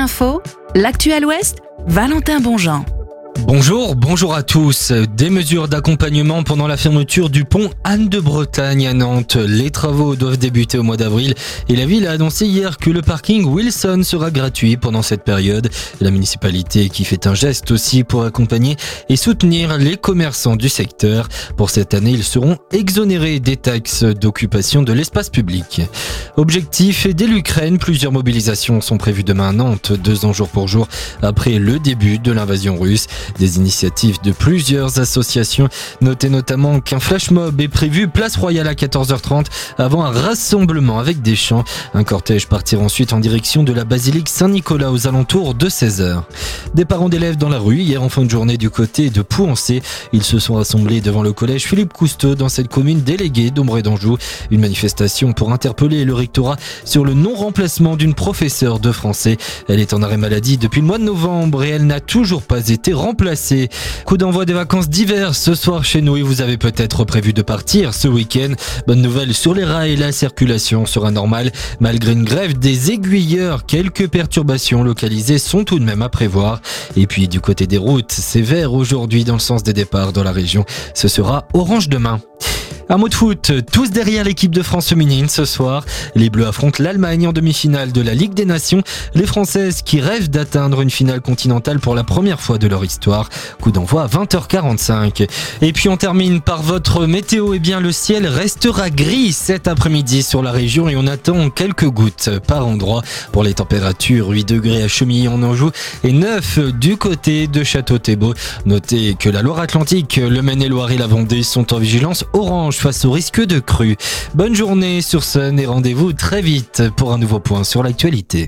Info, l'actuel Ouest, Valentin Bonjean. Bonjour, bonjour à tous. Des mesures d'accompagnement pendant la fermeture du pont Anne de Bretagne à Nantes. Les travaux doivent débuter au mois d'avril et la ville a annoncé hier que le parking Wilson sera gratuit pendant cette période. La municipalité qui fait un geste aussi pour accompagner et soutenir les commerçants du secteur. Pour cette année, ils seront exonérés des taxes d'occupation de l'espace public. Objectif aider l'Ukraine. Plusieurs mobilisations sont prévues demain à Nantes, deux ans jour pour jour après le début de l'invasion russe. Des initiatives de plusieurs associations. Notez notamment qu'un flash mob est prévu place Royale à 14h30 avant un rassemblement avec des chants. Un cortège partira ensuite en direction de la basilique Saint-Nicolas aux alentours de 16h. Des parents d'élèves dans la rue hier en fin de journée du côté de Pouancé. Ils se sont rassemblés devant le collège Philippe Cousteau dans cette commune déléguée d'Ombre d'Anjou. Une manifestation pour interpeller le rectorat sur le non-remplacement d'une professeure de français. Elle est en arrêt maladie depuis le mois de novembre et elle n'a toujours pas été remplacée Coup d'envoi des vacances d'hiver ce soir chez nous et vous avez peut-être prévu de partir ce week-end. Bonne nouvelle sur les rails, la circulation sera normale malgré une grève des aiguilleurs. Quelques perturbations localisées sont tout de même à prévoir. Et puis du côté des routes, c'est vert aujourd'hui dans le sens des départs dans la région. Ce sera orange demain. Un mot de foot, tous derrière l'équipe de France féminine ce soir. Les Bleus affrontent l'Allemagne en demi-finale de la Ligue des Nations. Les Françaises qui rêvent d'atteindre une finale continentale pour la première fois de leur histoire. Coup d'envoi à 20h45. Et puis on termine par votre météo. Eh bien le ciel restera gris cet après-midi sur la région et on attend quelques gouttes par endroit pour les températures. 8 degrés à Chemillé en Anjou et 9 du côté de Château-Thébault. Notez que la Loire-Atlantique, le Maine-et-Loire et la Vendée sont en vigilance orange face au risque de crue. Bonne journée sur Sun et rendez-vous très vite pour un nouveau point sur l'actualité.